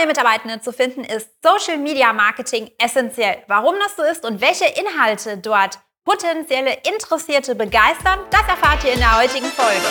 neue Mitarbeitende zu finden, ist Social Media Marketing essentiell. Warum das so ist und welche Inhalte dort potenzielle Interessierte begeistern, das erfahrt ihr in der heutigen Folge.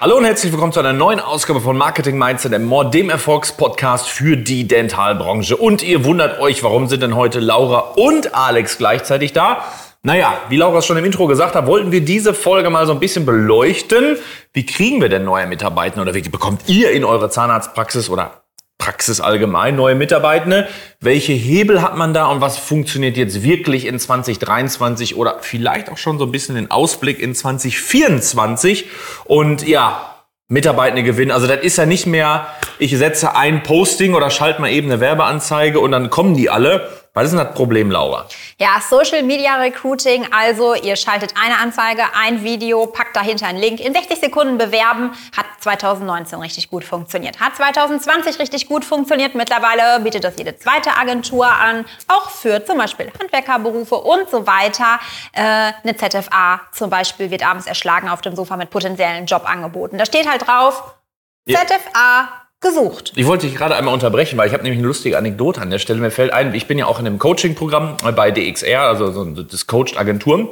Hallo und herzlich willkommen zu einer neuen Ausgabe von Marketing Mindset and More, dem Erfolgspodcast für die Dentalbranche. Und ihr wundert euch, warum sind denn heute Laura und Alex gleichzeitig da? Naja, wie Laura es schon im Intro gesagt hat, wollten wir diese Folge mal so ein bisschen beleuchten. Wie kriegen wir denn neue Mitarbeiter oder wie bekommt ihr in eure Zahnarztpraxis oder Praxis allgemein neue Mitarbeitende? Welche Hebel hat man da und was funktioniert jetzt wirklich in 2023 oder vielleicht auch schon so ein bisschen den Ausblick in 2024? Und ja, Mitarbeitende gewinnen. Also das ist ja nicht mehr, ich setze ein Posting oder schalte mal eben eine Werbeanzeige und dann kommen die alle, was ist denn das Problem, Laura? Ja, Social Media Recruiting, also ihr schaltet eine Anzeige, ein Video, packt dahinter einen Link, in 60 Sekunden bewerben, hat 2019 richtig gut funktioniert, hat 2020 richtig gut funktioniert. Mittlerweile bietet das jede zweite Agentur an, auch für zum Beispiel Handwerkerberufe und so weiter. Äh, eine ZFA zum Beispiel wird abends erschlagen auf dem Sofa mit potenziellen Jobangeboten. Da steht halt drauf, ZFA gesucht. Ich wollte dich gerade einmal unterbrechen, weil ich habe nämlich eine lustige Anekdote an der Stelle. Mir fällt ein, ich bin ja auch in einem Coaching-Programm bei DXR, also so das coacht Agenturen.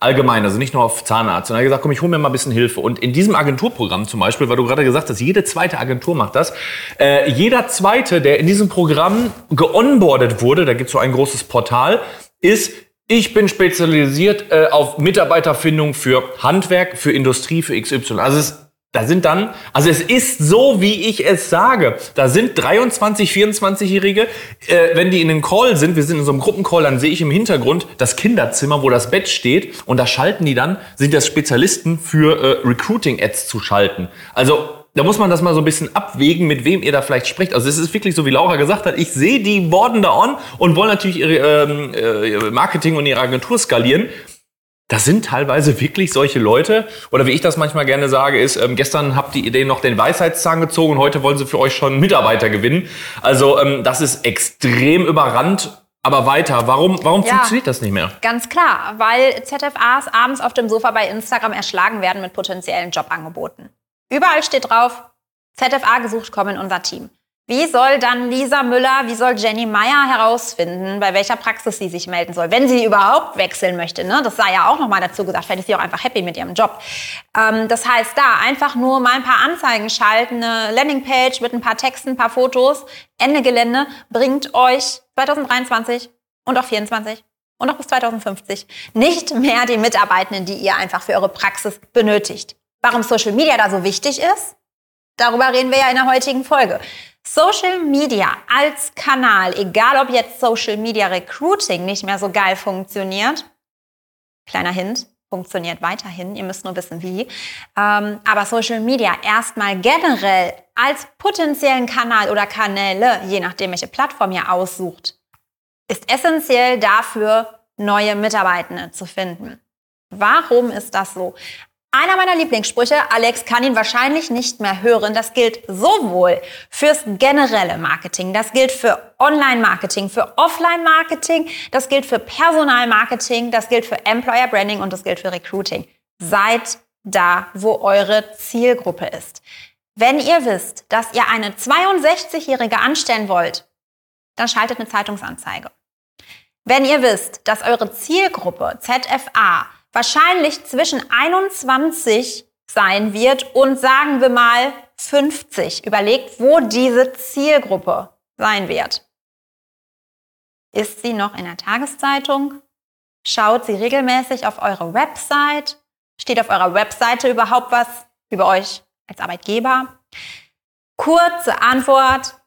Allgemein, also nicht nur auf Zahnarzt. Und er hat gesagt, komm, ich hole mir mal ein bisschen Hilfe. Und in diesem Agenturprogramm zum Beispiel, weil du gerade gesagt hast, jede zweite Agentur macht das, äh, jeder zweite, der in diesem Programm geonboardet wurde, da gibt es so ein großes Portal, ist ich bin spezialisiert äh, auf Mitarbeiterfindung für Handwerk, für Industrie, für XY. Also es da sind dann, also es ist so, wie ich es sage. Da sind 23, 24-Jährige, äh, wenn die in einem Call sind, wir sind in so einem Gruppencall, dann sehe ich im Hintergrund das Kinderzimmer, wo das Bett steht und da schalten die dann, sind das Spezialisten für äh, Recruiting-Ads zu schalten. Also da muss man das mal so ein bisschen abwägen, mit wem ihr da vielleicht sprecht. Also es ist wirklich so, wie Laura gesagt hat, ich sehe die Borden da on und wollen natürlich ihre ähm, äh, Marketing und ihre Agentur skalieren das sind teilweise wirklich solche Leute. Oder wie ich das manchmal gerne sage, ist, ähm, gestern habt die Idee noch den Weisheitszahn gezogen und heute wollen sie für euch schon Mitarbeiter gewinnen. Also ähm, das ist extrem überrannt. Aber weiter, warum, warum ja, funktioniert das nicht mehr? Ganz klar, weil ZFAs abends auf dem Sofa bei Instagram erschlagen werden mit potenziellen Jobangeboten. Überall steht drauf, ZFA gesucht, komm in unser Team. Wie soll dann Lisa Müller, wie soll Jenny Meyer herausfinden, bei welcher Praxis sie sich melden soll, wenn sie überhaupt wechseln möchte? Ne? Das sei ja auch nochmal dazu gesagt, vielleicht ist sie auch einfach happy mit ihrem Job. Ähm, das heißt, da einfach nur mal ein paar Anzeigen schalten, eine Landingpage mit ein paar Texten, ein paar Fotos, Ende Gelände, bringt euch 2023 und auch 2024 und auch bis 2050 nicht mehr die Mitarbeitenden, die ihr einfach für eure Praxis benötigt. Warum Social Media da so wichtig ist? Darüber reden wir ja in der heutigen Folge. Social Media als Kanal, egal ob jetzt Social Media Recruiting nicht mehr so geil funktioniert, kleiner Hint, funktioniert weiterhin, ihr müsst nur wissen wie, ähm, aber Social Media erstmal generell als potenziellen Kanal oder Kanäle, je nachdem welche Plattform ihr aussucht, ist essentiell dafür, neue Mitarbeitende zu finden. Warum ist das so? Einer meiner Lieblingssprüche, Alex kann ihn wahrscheinlich nicht mehr hören, das gilt sowohl fürs generelle Marketing, das gilt für Online-Marketing, für Offline-Marketing, das gilt für Personalmarketing, das gilt für Employer Branding und das gilt für Recruiting. Seid da, wo eure Zielgruppe ist. Wenn ihr wisst, dass ihr eine 62-Jährige anstellen wollt, dann schaltet eine Zeitungsanzeige. Wenn ihr wisst, dass eure Zielgruppe ZFA wahrscheinlich zwischen 21 sein wird und sagen wir mal 50. Überlegt, wo diese Zielgruppe sein wird. Ist sie noch in der Tageszeitung? Schaut sie regelmäßig auf eure Website? Steht auf eurer Webseite überhaupt was über euch als Arbeitgeber? Kurze Antwort,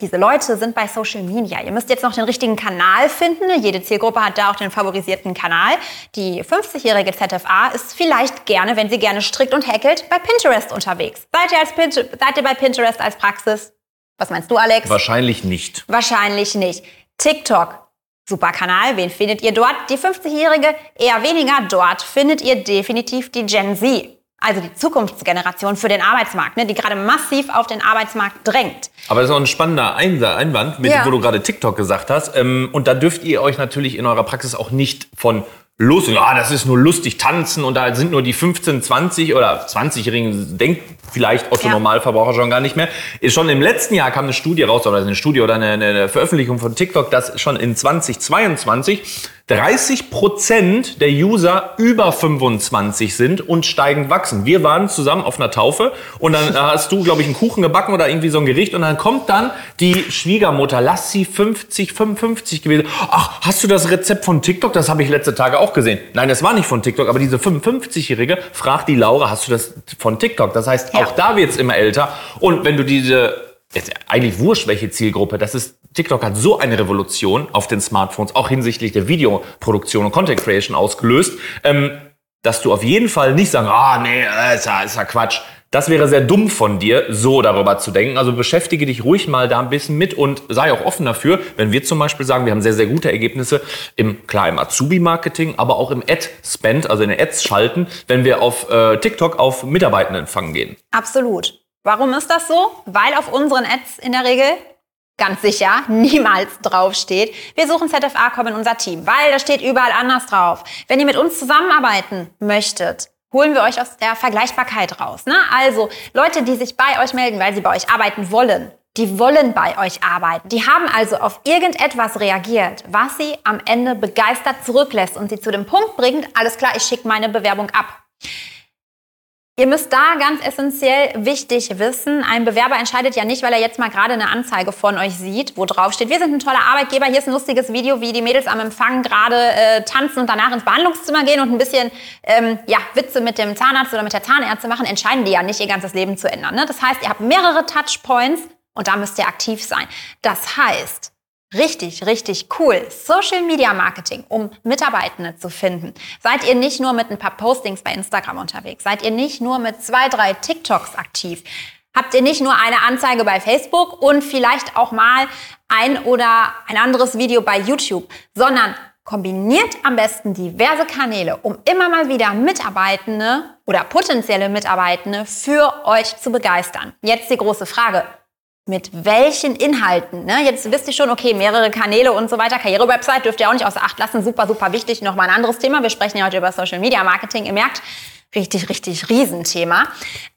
diese Leute sind bei Social Media. Ihr müsst jetzt noch den richtigen Kanal finden. Jede Zielgruppe hat da auch den favorisierten Kanal. Die 50-jährige ZFA ist vielleicht gerne, wenn sie gerne strickt und hackelt, bei Pinterest unterwegs. Seid ihr, als Pinterest, seid ihr bei Pinterest als Praxis? Was meinst du, Alex? Wahrscheinlich nicht. Wahrscheinlich nicht. TikTok. Super Kanal. Wen findet ihr dort? Die 50-jährige eher weniger. Dort findet ihr definitiv die Gen Z also die Zukunftsgeneration für den Arbeitsmarkt, ne, die gerade massiv auf den Arbeitsmarkt drängt. Aber das ist auch ein spannender Einwand, mit, ja. wo du gerade TikTok gesagt hast. Ähm, und da dürft ihr euch natürlich in eurer Praxis auch nicht von lustig. Ah, das ist nur lustig tanzen und da sind nur die 15, 20 oder 20-Jährigen, denkt vielleicht Otto Ja. Normalverbraucher schon gar nicht mehr. Schon im letzten Jahr kam eine Studie raus, oder eine Studie oder eine, eine Veröffentlichung von TikTok, dass schon in 2022 30 Prozent der User über 25 sind und steigend wachsen. Wir waren zusammen auf einer Taufe und dann hast du, glaube ich, einen Kuchen gebacken oder irgendwie so ein Gericht und dann kommt dann die Schwiegermutter, lass sie 50, 55 gewesen. Ach, hast du das Rezept von TikTok? Das habe ich letzte Tage auch gesehen. Nein, das war nicht von TikTok, aber diese 55-Jährige fragt die Laura, hast du das von TikTok? Das heißt, Ja. auch da wird's immer älter. Und wenn du diese jetzt eigentlich wurscht, welche Zielgruppe, das ist, TikTok hat so eine Revolution auf den Smartphones, auch hinsichtlich der Videoproduktion und Content Creation ausgelöst, ähm, dass du auf jeden Fall nicht sagen, ah, nee, äh, ist ja, ist ja Quatsch. Das wäre sehr dumm von dir, so darüber zu denken. Also beschäftige dich ruhig mal da ein bisschen mit und sei auch offen dafür, wenn wir zum Beispiel sagen, wir haben sehr, sehr gute Ergebnisse im, klar, im Azubi-Marketing, aber auch im Ad-Spend, also in den Ads schalten, wenn wir auf äh, TikTok auf Mitarbeitendenfang gehen. Absolut. Warum ist das so? Weil auf unseren Ads in der Regel ganz sicher niemals draufsteht. Wir suchen ZFA, komm in unser Team, weil da steht überall anders drauf. Wenn ihr mit uns zusammenarbeiten möchtet, holen wir euch aus der Vergleichbarkeit raus. Ne? Also Leute, die sich bei euch melden, weil sie bei euch arbeiten wollen, die wollen bei euch arbeiten. Die haben also auf irgendetwas reagiert, was sie am Ende begeistert zurücklässt und sie zu dem Punkt bringt, alles klar, ich schicke meine Bewerbung ab. Ihr müsst da ganz essentiell wichtig wissen, ein Bewerber entscheidet ja nicht, weil er jetzt mal gerade eine Anzeige von euch sieht, wo drauf steht, wir sind ein toller Arbeitgeber, hier ist ein lustiges Video, wie die Mädels am Empfang gerade äh, tanzen und danach ins Behandlungszimmer gehen und ein bisschen ähm, ja, Witze mit dem Zahnarzt oder mit der Zahnärzte machen, entscheiden die ja nicht, ihr ganzes Leben zu ändern. Ne? Das heißt, ihr habt mehrere Touchpoints und da müsst ihr aktiv sein. Das heißt, Richtig, richtig cool. Social Media Marketing, um Mitarbeitende zu finden. Seid ihr nicht nur mit ein paar Postings bei Instagram unterwegs? Seid ihr nicht nur mit zwei, drei TikToks aktiv? Habt ihr nicht nur eine Anzeige bei Facebook und vielleicht auch mal ein oder ein anderes Video bei YouTube, sondern kombiniert am besten diverse Kanäle, um immer mal wieder Mitarbeitende oder potenzielle Mitarbeitende für euch zu begeistern. Jetzt die große Frage mit welchen Inhalten. Ne? Jetzt wisst ihr schon, okay, mehrere Kanäle und so weiter. Karrierewebsite dürft ihr auch nicht außer Acht lassen. Super, super wichtig. Nochmal ein anderes Thema. Wir sprechen ja heute über Social Media Marketing. Ihr merkt, richtig, richtig Riesenthema.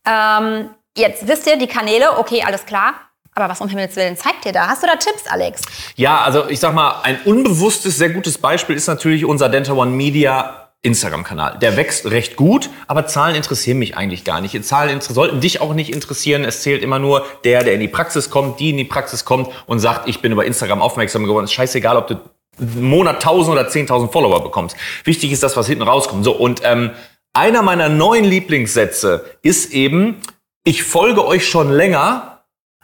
Ähm, jetzt wisst ihr die Kanäle, okay, alles klar. Aber was um Himmels Willen zeigt ihr da? Hast du da Tipps, Alex? Ja, also ich sag mal, ein unbewusstes, sehr gutes Beispiel ist natürlich unser Denta One Media Instagram-Kanal. Der wächst recht gut, aber Zahlen interessieren mich eigentlich gar nicht. Zahlen sollten dich auch nicht interessieren. Es zählt immer nur der, der in die Praxis kommt, die in die Praxis kommt und sagt, ich bin über Instagram aufmerksam geworden. Ist scheißegal, ob du einen Monat 1000 oder 10.000 Follower bekommst. Wichtig ist das, was hinten rauskommt. So, und ähm, einer meiner neuen Lieblingssätze ist eben, ich folge euch schon länger,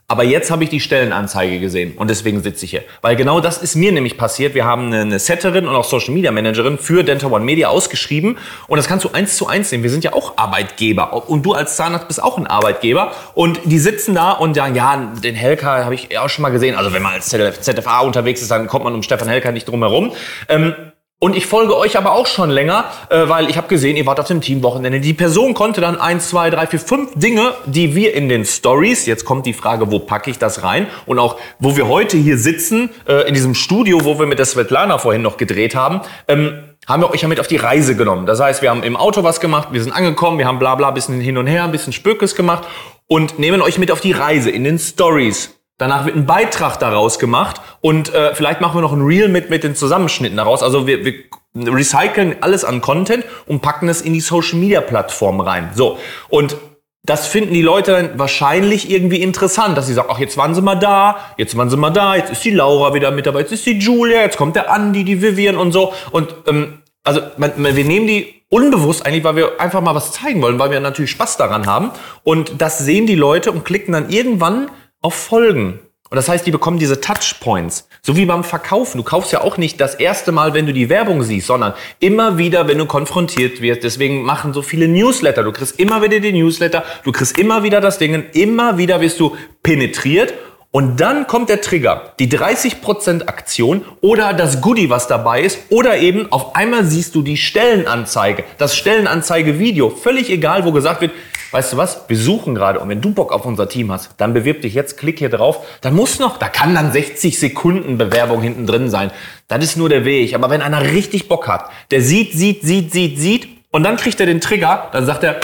aber jetzt habe ich die Stellenanzeige gesehen und deswegen sitze ich hier. Weil genau das ist mir nämlich passiert. Wir haben eine, Setterin und auch Social Media Managerin für Dental One Media ausgeschrieben und das kannst du eins zu eins sehen. Wir sind ja auch Arbeitgeber und du als Zahnarzt bist auch ein Arbeitgeber und die sitzen da und sagen, ja, den Helker habe ich auch schon mal gesehen. Also wenn man als ZFA unterwegs ist, dann kommt man um Stefan Helker nicht drum herum. Ähm, und ich folge euch aber auch schon länger, äh, weil ich habe gesehen, ihr wart auf dem Teamwochenende. Die Person konnte dann eins, zwei, drei, vier, fünf Dinge, die wir in den Stories, jetzt kommt die Frage, wo packe ich das rein? Und auch, wo wir heute hier sitzen, äh, in diesem Studio, wo wir mit der Svetlana vorhin noch gedreht haben, ähm, haben wir euch ja mit auf die Reise genommen. Das heißt, wir haben im Auto was gemacht, wir sind angekommen, wir haben bla bla, bisschen hin und her, ein bisschen Spökes gemacht und nehmen euch mit auf die Reise in den Stories. Danach wird ein Beitrag daraus gemacht und äh, vielleicht machen wir noch ein Reel mit, mit den Zusammenschnitten daraus. Also wir, wir recyceln alles an Content und packen es in die Social Media Plattform rein. So. Und das finden die Leute dann wahrscheinlich irgendwie interessant, dass sie sagen, ach, jetzt waren sie mal da, jetzt waren sie mal da, jetzt ist die Laura wieder mit dabei, jetzt ist die Julia, jetzt kommt der Andi, die Vivian und so. Und ähm, also man, man, wir nehmen die unbewusst eigentlich, weil wir einfach mal was zeigen wollen, weil wir natürlich Spaß daran haben. Und das sehen die Leute und klicken dann irgendwann auf Folgen. Und das heißt, die bekommen diese Touchpoints. So wie beim Verkaufen. Du kaufst ja auch nicht das erste Mal, wenn du die Werbung siehst, sondern immer wieder, wenn du konfrontiert wirst. Deswegen machen so viele Newsletter. Du kriegst immer wieder die Newsletter. Du kriegst immer wieder das Ding. Immer wieder wirst du penetriert. Und dann kommt der Trigger, die 30% Aktion oder das Goodie, was dabei ist, oder eben auf einmal siehst du die Stellenanzeige, das Stellenanzeige-Video, völlig egal, wo gesagt wird, weißt du was, wir suchen gerade und wenn du Bock auf unser Team hast, dann bewirb dich jetzt, klick hier drauf. Da muss noch, da kann dann 60 Sekunden Bewerbung hinten drin sein. Das ist nur der Weg. Aber wenn einer richtig Bock hat, der sieht, sieht, sieht, sieht, sieht und dann kriegt er den Trigger, dann sagt er,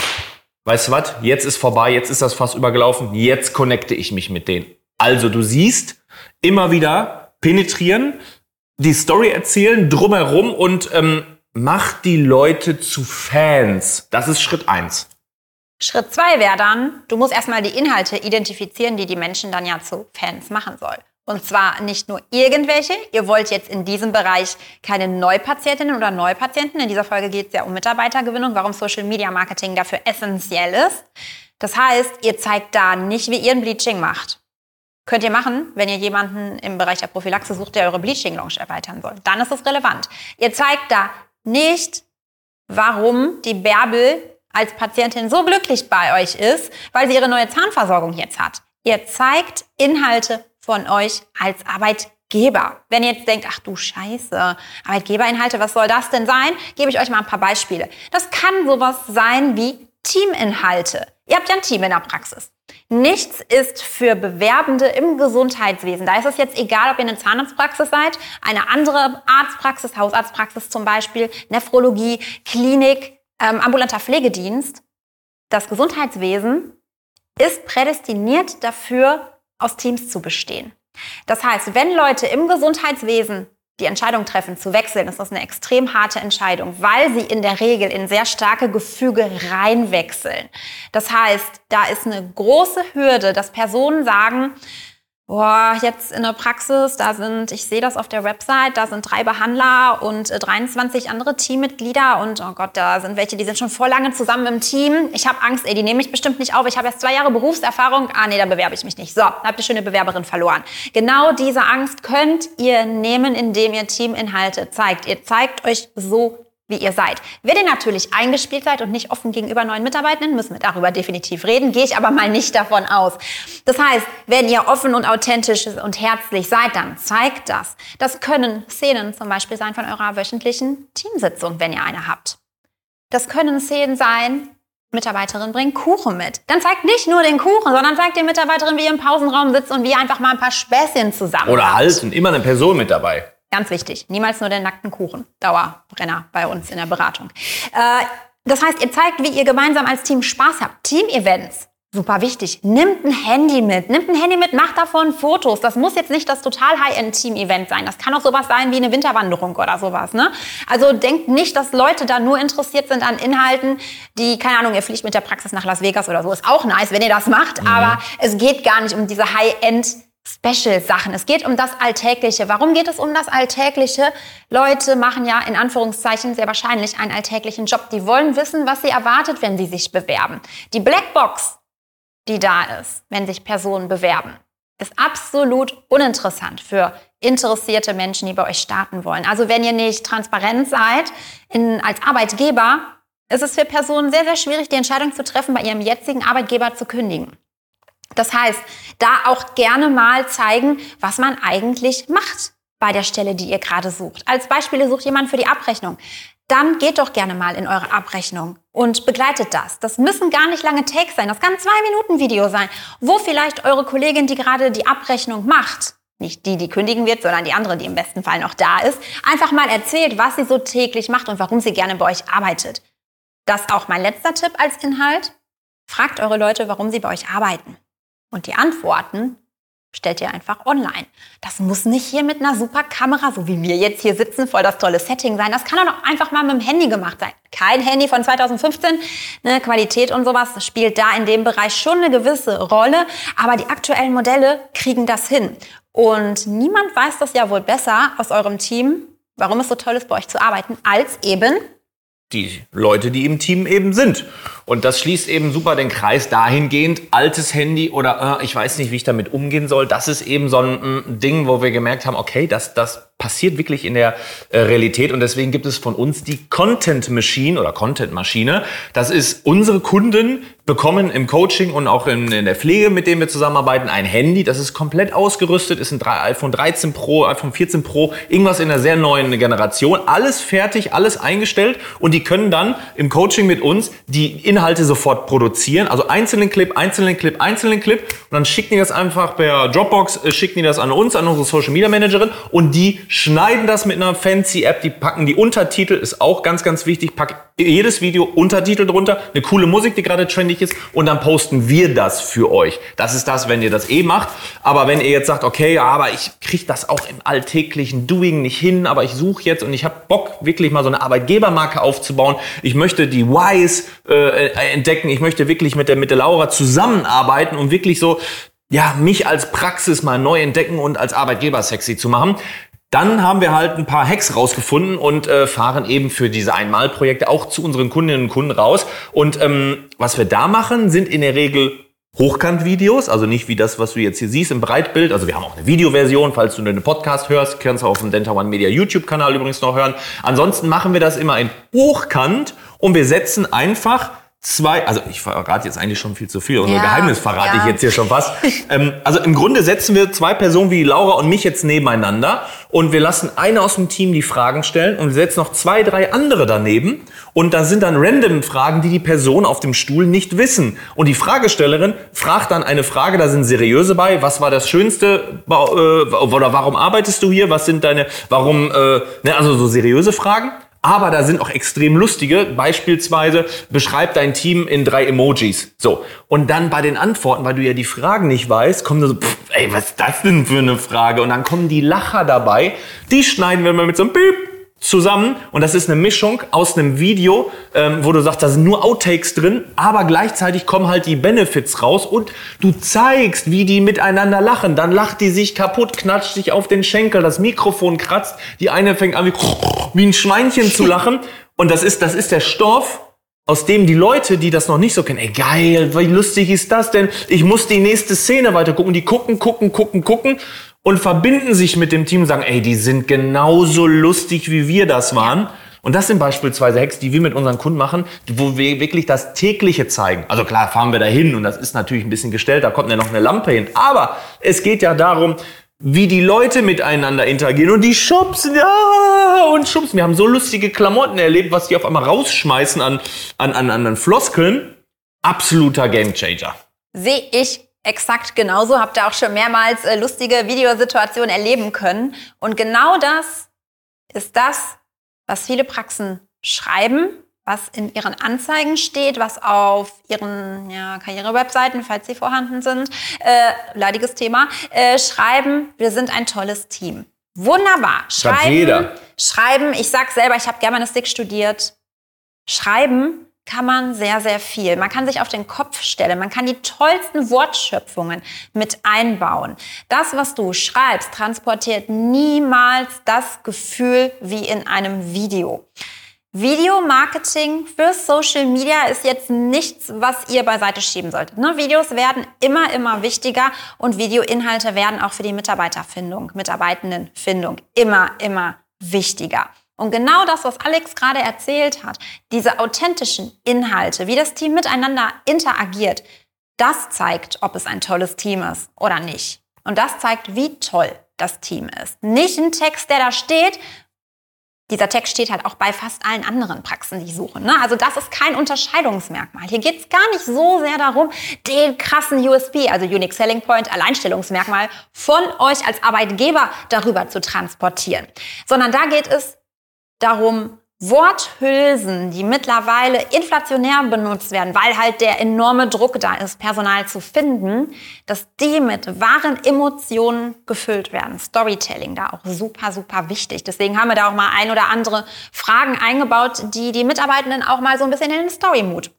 weißt du was, jetzt ist vorbei, jetzt ist das fast übergelaufen, jetzt connecte ich mich mit denen. Also du siehst, immer wieder penetrieren, die Story erzählen, drumherum und ähm, mach die Leute zu Fans. Das ist Schritt eins. Schritt zwei wäre dann, du musst erstmal die Inhalte identifizieren, die die Menschen dann ja zu Fans machen soll. Und zwar nicht nur irgendwelche. Ihr wollt jetzt in diesem Bereich keine Neupatientinnen oder Neupatienten. In dieser Folge geht es ja um Mitarbeitergewinnung, warum Social Media Marketing dafür essentiell ist. Das heißt, ihr zeigt da nicht, wie ihr ein Bleaching macht. Könnt ihr machen, wenn ihr jemanden im Bereich der Prophylaxe sucht, der eure Bleaching Lounge erweitern soll. Dann ist es relevant. Ihr zeigt da nicht, warum die Bärbel als Patientin so glücklich bei euch ist, weil sie ihre neue Zahnversorgung jetzt hat. Ihr zeigt Inhalte von euch als Arbeitgeber. Wenn ihr jetzt denkt, ach du Scheiße, Arbeitgeberinhalte, was soll das denn sein? Gebe ich euch mal ein paar Beispiele. Das kann sowas sein wie Teaminhalte. Ihr habt ja ein Team in der Praxis. Nichts ist für Bewerbende im Gesundheitswesen. Da ist es jetzt egal, ob ihr eine Zahnarztpraxis seid, eine andere Arztpraxis, Hausarztpraxis zum Beispiel, Nephrologie, Klinik, ähm, ambulanter Pflegedienst. Das Gesundheitswesen ist prädestiniert dafür, aus Teams zu bestehen. Das heißt, wenn Leute im Gesundheitswesen die Entscheidung treffen, zu wechseln, ist das eine extrem harte Entscheidung, weil sie in der Regel in sehr starke Gefüge reinwechseln. Das heißt, da ist eine große Hürde, dass Personen sagen, Boah, jetzt in der Praxis, da sind, ich sehe das auf der Website, da sind drei Behandler und 23 äh, andere Teammitglieder und oh Gott, da sind welche, die sind schon vor lange zusammen im Team. Ich habe Angst, ey, die nehme ich bestimmt nicht auf. Ich habe erst zwei Jahre Berufserfahrung. Ah, nee, da bewerbe ich mich nicht. So, habt ihr schon eine Bewerberin verloren. Genau diese Angst könnt ihr nehmen, indem ihr Teaminhalte zeigt. Ihr zeigt euch so wie ihr seid. Wenn ihr natürlich eingespielt seid und nicht offen gegenüber neuen Mitarbeitenden, müssen wir darüber definitiv reden, gehe ich aber mal nicht davon aus. Das heißt, wenn ihr offen und authentisch und herzlich seid, dann zeigt das. Das können Szenen zum Beispiel sein von eurer wöchentlichen Teamsitzung, wenn ihr eine habt. Das können Szenen sein, Mitarbeiterin bringt Kuchen mit. Dann zeigt nicht nur den Kuchen, sondern zeigt der Mitarbeiterin, wie ihr im Pausenraum sitzt und wie ihr einfach mal ein paar Späßchen zusammen Oder halten, immer eine Person mit dabei. Ganz wichtig. Niemals nur den nackten Kuchen. Dauerbrenner bei uns in der Beratung. Äh, das heißt, ihr zeigt, wie ihr gemeinsam als Team Spaß habt. Team-Events. Super wichtig. Nimmt ein Handy mit. Nimmt ein Handy mit, macht davon Fotos. Das muss jetzt nicht das total High-End-Team-Event sein. Das kann auch sowas sein wie eine Winterwanderung oder sowas. Ne? Also denkt nicht, dass Leute da nur interessiert sind an Inhalten, die, keine Ahnung, ihr fliegt mit der Praxis nach Las Vegas oder so. Ist auch nice, wenn ihr das macht. Mhm. Aber es geht gar nicht um diese High-End Special-Sachen. Es geht um das Alltägliche. Warum geht es um das Alltägliche? Leute machen ja in Anführungszeichen sehr wahrscheinlich einen alltäglichen Job. Die wollen wissen, was sie erwartet, wenn sie sich bewerben. Die Blackbox, die da ist, wenn sich Personen bewerben, ist absolut uninteressant für interessierte Menschen, die bei euch starten wollen. Also wenn ihr nicht transparent seid in, als Arbeitgeber, ist es für Personen sehr, sehr schwierig, die Entscheidung zu treffen, bei ihrem jetzigen Arbeitgeber zu kündigen. Das heißt, da auch gerne mal zeigen, was man eigentlich macht bei der Stelle, die ihr gerade sucht. Als Beispiel, sucht jemand für die Abrechnung. Dann geht doch gerne mal in eure Abrechnung und begleitet das. Das müssen gar nicht lange Takes sein. Das kann zwei Minuten Video sein, wo vielleicht eure Kollegin, die gerade die Abrechnung macht, nicht die, die kündigen wird, sondern die andere, die im besten Fall noch da ist, einfach mal erzählt, was sie so täglich macht und warum sie gerne bei euch arbeitet. Das auch mein letzter Tipp als Inhalt. Fragt eure Leute, warum sie bei euch arbeiten. Und die Antworten stellt ihr einfach online. Das muss nicht hier mit einer super Kamera, so wie wir jetzt hier sitzen, voll das tolle Setting sein. Das kann auch einfach mal mit dem Handy gemacht sein. Kein Handy von 2015, ne, Qualität und sowas spielt da in dem Bereich schon eine gewisse Rolle, aber die aktuellen Modelle kriegen das hin. Und niemand weiß das ja wohl besser aus eurem Team, warum es so toll ist, bei euch zu arbeiten, als eben die Leute, die im Team eben sind. Und das schließt eben super den Kreis dahingehend, altes Handy oder äh, ich weiß nicht, wie ich damit umgehen soll. Das ist eben so ein, ein Ding, wo wir gemerkt haben, okay, das, das passiert wirklich in der äh, Realität und deswegen gibt es von uns die Content Machine oder Content Maschine. Das ist unsere Kunden bekommen im Coaching und auch in, in, der Pflege, mit dem wir zusammenarbeiten, ein Handy. Das ist komplett ausgerüstet, ist ein iPhone 13 Pro, iPhone 14 Pro, irgendwas in einer sehr neuen Generation. Alles fertig, alles eingestellt und die können dann im Coaching mit uns die Inhalte sofort produzieren. Also einzelnen Clip, einzelnen Clip, einzelnen Clip und dann schicken die das einfach per Dropbox, äh, schicken die das an uns, an unsere Social Media Managerin und die schneiden das mit einer fancy App, die packen die Untertitel, ist auch ganz, ganz wichtig, pack jedes Video Untertitel drunter, eine coole Musik, die gerade trendig ist und dann posten wir das für euch. Das ist das, wenn ihr das eh macht. Aber wenn ihr jetzt sagt, okay, aber ich kriege das auch im alltäglichen Doing nicht hin, aber ich suche jetzt und ich habe Bock, wirklich mal so eine Arbeitgebermarke aufzubauen. Ich möchte die Whys äh, entdecken. Ich möchte wirklich mit der, mit der Laura zusammenarbeiten und wirklich so ja, mich als Praxis mal neu entdecken und als Arbeitgeber sexy zu machen. Dann haben wir halt ein paar Hacks rausgefunden und äh, fahren eben für diese Einmalprojekte auch zu unseren Kundinnen und Kunden raus. Und ähm, was wir da machen, sind in der Regel Hochkant-Videos, also nicht wie das, was du jetzt hier siehst im Breitbild. Also wir haben auch eine Videoversion, falls du einen Podcast hörst, kannst du auf dem Denta One Media YouTube-Kanal übrigens noch hören. Ansonsten machen wir das immer in Hochkant und wir setzen einfach zwei, also ich verrate jetzt eigentlich schon viel zu viel, unser ja, Geheimnis verrate ja. ich jetzt hier schon fast. ähm, also im Grunde setzen wir zwei Personen wie Laura und mich jetzt nebeneinander und wir lassen eine aus dem Team die Fragen stellen und wir setzen noch zwei, drei andere daneben und da sind dann random Fragen, die die Person auf dem Stuhl nicht wissen. Und die Fragestellerin fragt dann eine Frage, da sind seriöse bei, was war das Schönste äh, oder warum arbeitest du hier, was sind deine, warum, äh, ne, also so seriöse Fragen. Aber da sind auch extrem lustige. Beispielsweise beschreib dein Team in drei Emojis. So. Und dann bei den Antworten, weil du ja die Fragen nicht weißt, kommen so, pff, ey, was ist das denn für eine Frage? Und dann kommen die Lacher dabei. Die schneiden wir mal mit so einem Piep zusammen und das ist eine Mischung aus einem Video, ähm, wo du sagst, da sind nur Outtakes drin, aber gleichzeitig kommen halt die Benefits raus und du zeigst, wie die miteinander lachen. Dann lacht die sich kaputt, knatscht sich auf den Schenkel, das Mikrofon kratzt, die eine fängt an wie, wie ein Schweinchen zu lachen und das ist, das ist der Stoff, aus dem die Leute, die das noch nicht so kennen, ey geil, wie lustig ist das denn? Ich muss die nächste Szene weiter gucken. Die gucken, gucken, gucken, gucken und verbinden sich mit dem Team und sagen, ey, die sind genauso lustig, wie wir das waren. Und das sind beispielsweise Hacks, die wir mit unseren Kunden machen, wo wir wirklich das tägliche zeigen. Also klar, fahren wir da hin und das ist natürlich ein bisschen gestellt, da kommt ja noch eine Lampe hin. Aber es geht ja darum, wie die Leute miteinander interagieren und die schubsen, ja, und schubsen. Wir haben so lustige Klamotten erlebt, was die auf einmal rausschmeißen an, an, an, an Floskeln. Absoluter Gamechanger. Sehe ich Exakt genauso. Habt ihr auch schon mehrmals äh, lustige Videosituationen erleben können. Und genau das ist das, was viele Praxen schreiben, was in ihren Anzeigen steht, was auf ihren ja, Karrierewebseiten, falls sie vorhanden sind, äh, leidiges Thema, äh, schreiben, wir sind ein tolles Team. Wunderbar. Schreiben, schreiben, ich sag selber, ich habe Germanistik studiert. Schreiben kann man sehr, sehr viel. Man kann sich auf den Kopf stellen. Man kann die tollsten Wortschöpfungen mit einbauen. Das, was du schreibst, transportiert niemals das Gefühl wie in einem Video. Videomarketing für Social Media ist jetzt nichts, was ihr beiseite schieben solltet. Ne? Videos werden immer, immer wichtiger und Videoinhalte werden auch für die Mitarbeiterfindung, Mitarbeitendenfindung immer, immer wichtiger. Und genau das, was Alex gerade erzählt hat, diese authentischen Inhalte, wie das Team miteinander interagiert, das zeigt, ob es ein tolles Team ist oder nicht. Und das zeigt, wie toll das Team ist. Nicht ein Text, der da steht. Dieser Text steht halt auch bei fast allen anderen Praxen, die suchen. Ne? Also das ist kein Unterscheidungsmerkmal. Hier geht es gar nicht so sehr darum, den krassen USP, also Unique Selling Point, Alleinstellungsmerkmal, von euch als Arbeitgeber darüber zu transportieren. Sondern da geht es darum, Worthülsen, die mittlerweile inflationär benutzt werden, weil halt der enorme Druck da ist, Personal zu finden, dass die mit wahren Emotionen gefüllt werden. Storytelling da auch super, super wichtig. Deswegen haben wir da auch mal ein oder andere Fragen eingebaut, die die Mitarbeitenden auch mal so ein bisschen in den Story-Mood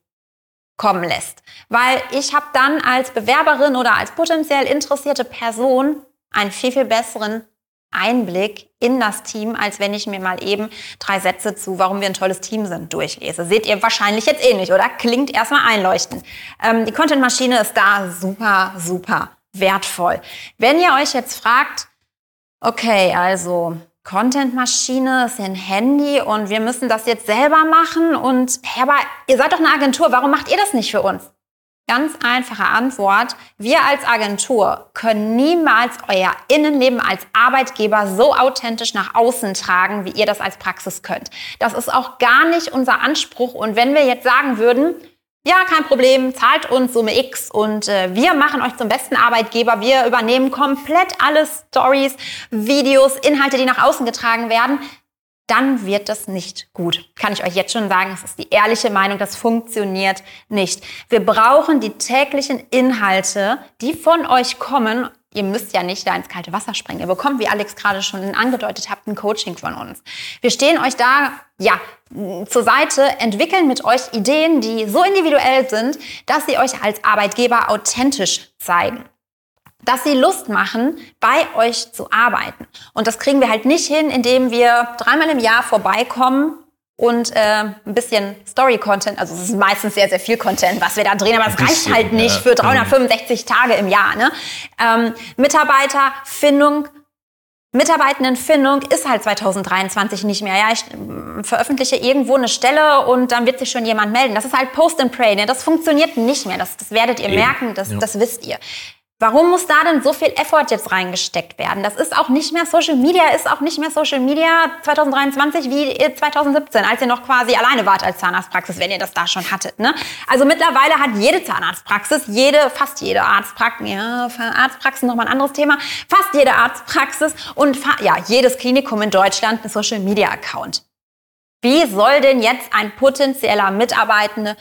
kommen lässt. Weil ich habe dann als Bewerberin oder als potenziell interessierte Person einen viel, viel besseren Einblick in das Team, als wenn ich mir mal eben drei Sätze zu, warum wir ein tolles Team sind, durchlese. Seht ihr wahrscheinlich jetzt eh nicht, oder? Klingt erstmal einleuchtend. Ähm, die Content-Maschine ist da super, super wertvoll. Wenn ihr euch jetzt fragt, okay, also Contentmaschine ist ein Handy und wir müssen das jetzt selber machen und hey, aber ihr seid doch eine Agentur, warum macht ihr das nicht für uns? Ganz einfache Antwort. Wir als Agentur können niemals euer Innenleben als Arbeitgeber so authentisch nach außen tragen, wie ihr das als Praxis könnt. Das ist auch gar nicht unser Anspruch. Und wenn wir jetzt sagen würden, ja, kein Problem, zahlt uns Summe X und äh, wir machen euch zum besten Arbeitgeber. Wir übernehmen komplett alle Stories, Videos, Inhalte, die nach außen getragen werden dann wird das nicht gut. Kann ich euch jetzt schon sagen, das ist die ehrliche Meinung, das funktioniert nicht. Wir brauchen die täglichen Inhalte, die von euch kommen. Ihr müsst ja nicht da ins kalte Wasser springen. Ihr bekommt, wie Alex gerade schon angedeutet hat, ein Coaching von uns. Wir stehen euch da, ja, zur Seite, entwickeln mit euch Ideen, die so individuell sind, dass sie euch als Arbeitgeber authentisch zeigen dass sie Lust machen, bei euch zu arbeiten. Und das kriegen wir halt nicht hin, indem wir dreimal im Jahr vorbeikommen und äh, ein bisschen Story-Content, also es ist meistens sehr, sehr viel Content, was wir da drehen, aber es reicht halt nicht für 365 Tage im Jahr. Ne? Ähm, Mitarbeiterfindung, Mitarbeitendenfindung ist halt 2023 nicht mehr. Ja, ich äh, veröffentliche irgendwo eine Stelle und dann wird sich schon jemand melden. Das ist halt Post and Pray. Ne? Das funktioniert nicht mehr. Das, das werdet ihr Eben. merken, das, ja. das wisst ihr. Warum muss da denn so viel Effort jetzt reingesteckt werden? Das ist auch nicht mehr Social Media, ist auch nicht mehr Social Media 2023 wie 2017, als ihr noch quasi alleine wart als Zahnarztpraxis, wenn ihr das da schon hattet. Ne? Also mittlerweile hat jede Zahnarztpraxis, jede, fast jede Arztpraxis, ja, Arztpraxen nochmal ein anderes Thema, fast jede Arztpraxis und ja, jedes Klinikum in Deutschland einen Social Media Account. Wie soll denn jetzt ein potenzieller Mitarbeitende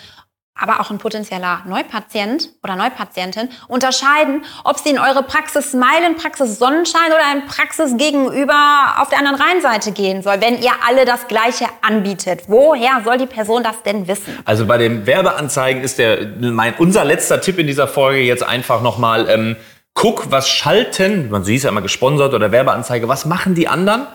aber auch ein potenzieller Neupatient oder Neupatientin unterscheiden, ob sie in eure Praxis Smilen, Praxis Sonnenschein oder in Praxis gegenüber auf der anderen Rheinseite gehen soll, wenn ihr alle das Gleiche anbietet. Woher soll die Person das denn wissen? Also bei den Werbeanzeigen ist der, mein, unser letzter Tipp in dieser Folge jetzt einfach nochmal, ähm, guck, was schalten, man sieht es ja immer gesponsert oder Werbeanzeige, was machen die anderen?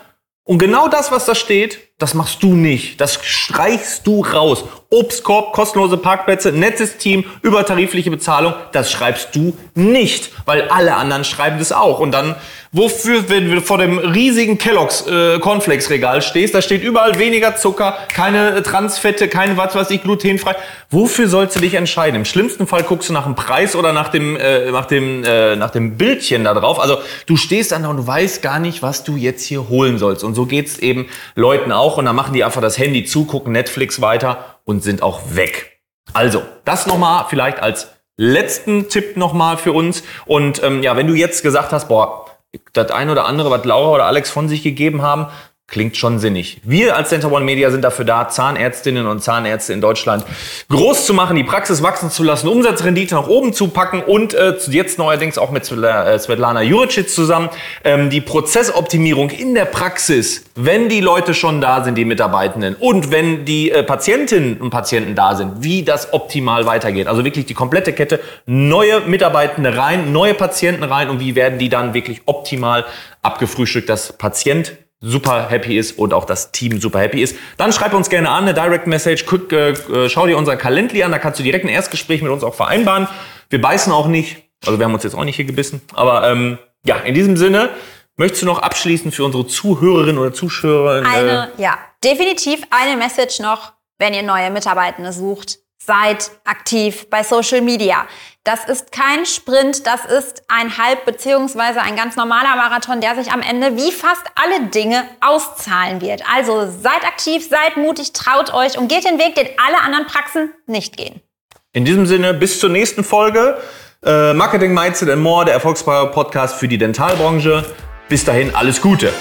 Und genau das, was da steht, das machst du nicht. Das streichst du raus. Obstkorb, kostenlose Parkplätze, nettes Team, übertarifliche Bezahlung, das schreibst du nicht, weil alle anderen schreiben das auch. Und dann, wofür, wenn du vor dem riesigen Kellogg's äh, Cornflakes Regal stehst, da steht überall weniger Zucker, keine äh, Transfette, keine was weiß ich, glutenfrei. Wofür sollst du dich entscheiden? Im schlimmsten Fall guckst du nach dem Preis oder nach dem, äh, nach dem, äh, nach dem Bildchen da drauf. Also du stehst dann da und weißt gar nicht, was du jetzt hier holen sollst. Und so geht's eben Leuten auch. Und dann machen die einfach das Handy zu, gucken Netflix weiter und sind auch weg. Also, das nochmal vielleicht als letzten Tipp nochmal für uns. Und ähm, ja, wenn du jetzt gesagt hast, boah, das ein oder andere, was Laura oder Alex von sich gegeben haben, Klingt schon sinnig. Wir als Center One Media sind dafür da, Zahnärztinnen und Zahnärzte in Deutschland groß zu machen, die Praxis wachsen zu lassen, Umsatzrendite nach oben zu packen und äh, jetzt neuerdings auch mit äh, Svetlana Juricic zusammen ähm, die Prozessoptimierung in der Praxis, wenn die Leute schon da sind, die Mitarbeitenden und wenn die äh, Patientinnen und Patienten da sind, wie das optimal weitergeht. Also wirklich die komplette Kette, neue Mitarbeitende rein, neue Patienten rein und wie werden die dann wirklich optimal abgefrühstückt, dass Patient super happy ist und auch das Team super happy ist, dann schreib uns gerne an, eine Direct Message, guck, äh, äh, schau dir unser Calendly an, da kannst du direkt ein Erstgespräch mit uns auch vereinbaren. Wir beißen auch nicht, also wir haben uns jetzt auch nicht hier gebissen, aber ähm, ja, in diesem Sinne, möchtest du noch abschließend für unsere Zuhörerinnen oder Zuschauer? Äh, eine, ja, definitiv eine Message noch, wenn ihr neue Mitarbeitende sucht Seid aktiv bei Social Media. Das ist kein Sprint, das ist ein Halb- beziehungsweise ein ganz normaler Marathon, der sich am Ende wie fast alle Dinge auszahlen wird. Also seid aktiv, seid mutig, traut euch und geht den Weg, den alle anderen Praxen nicht gehen. In diesem Sinne, bis zur nächsten Folge. Äh, Marketing Mindset and More, der Erfolgspower Podcast für die Dentalbranche. Bis dahin, alles Gute.